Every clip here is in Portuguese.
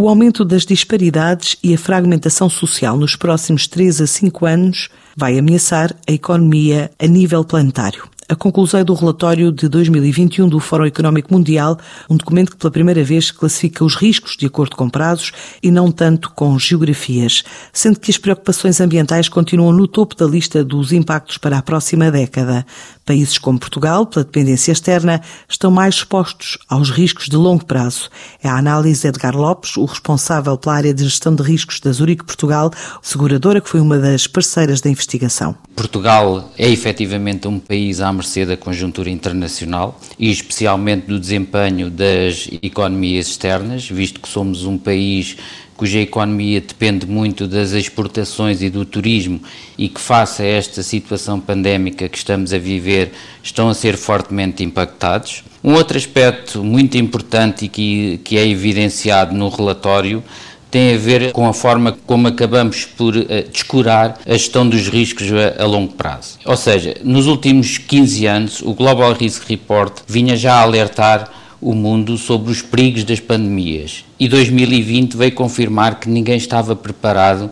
O aumento das disparidades e a fragmentação social nos próximos 3 a 5 anos vai ameaçar a economia a nível planetário a conclusão do relatório de 2021 do Fórum Económico Mundial, um documento que pela primeira vez classifica os riscos de acordo com prazos e não tanto com geografias, sendo que as preocupações ambientais continuam no topo da lista dos impactos para a próxima década. Países como Portugal, pela dependência externa, estão mais expostos aos riscos de longo prazo. É a análise de Edgar Lopes, o responsável pela área de gestão de riscos da Zurique Portugal, seguradora que foi uma das parceiras da investigação. Portugal é efetivamente um país à mercê da conjuntura internacional e especialmente do desempenho das economias externas, visto que somos um país cuja economia depende muito das exportações e do turismo e que, face a esta situação pandémica que estamos a viver, estão a ser fortemente impactados. Um outro aspecto muito importante e que, que é evidenciado no relatório tem a ver com a forma como acabamos por uh, descurar a gestão dos riscos a, a, longo prazo. Ou seja, nos últimos 15 anos, o Global Risk Report vinha já a alertar o mundo sobre os perigos das pandemias e 2020 veio confirmar que ninguém estava preparado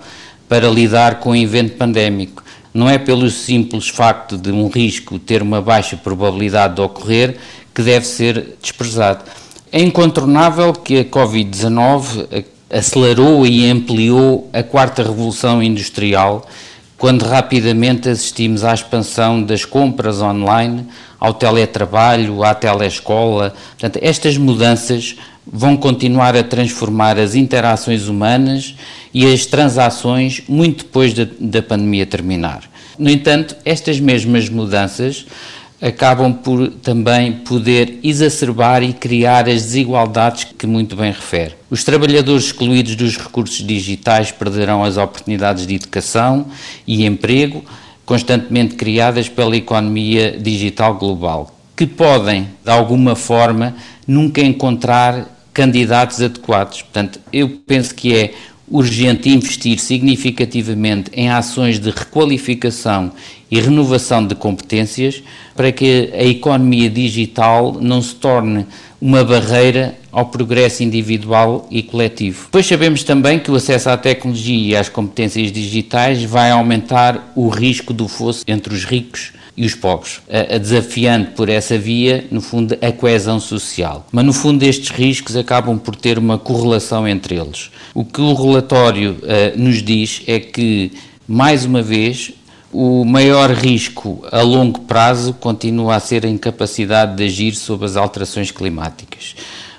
para lidar com o evento pandémico. Não é pelo simples facto de um risco ter uma baixa probabilidade de ocorrer que deve ser desprezado. É incontornável que a Covid-19 acelerou e ampliou a quarta revolução industrial, quando rapidamente assistimos à expansão das compras online, ao teletrabalho, à telescola. Portanto, estas mudanças vão continuar a transformar as interações humanas e as transações muito depois da, da pandemia terminar. No entanto, estas mesmas mudanças acabam por também poder exacerbar e criar as desigualdades que muito bem refere. Os trabalhadores excluídos dos recursos digitais perderão as oportunidades de educação e emprego constantemente criadas pela economia digital global, que podem, de alguma forma, nunca encontrar candidatos adequados. Portanto, eu penso que é urgente investir significativamente em ações de requalificação e renovação de competências para que a economia digital não se torne uma barreira ao progresso individual e coletivo. Pois sabemos também que o acesso à tecnologia e às competências digitais vai aumentar o risco do fosso entre os ricos e os pobres, desafiando por essa via, no fundo, a coesão social. Mas, no fundo, estes riscos acabam por ter uma correlação entre eles. O que o relatório uh, nos diz é que, mais uma vez, o maior risco a longo prazo continua a ser a incapacidade de agir sobre as alterações climáticas.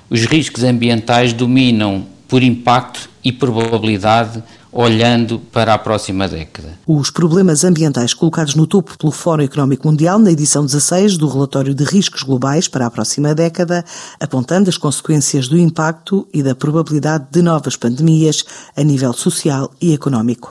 Os riscos ambientais dominam por impacto e probabilidade olhando para a próxima década. Os problemas ambientais colocados no topo pelo Fórum Económico Mundial na edição 16 do relatório de riscos globais para a próxima década, apontando as consequências do impacto e da probabilidade de novas pandemias a nível social e económico.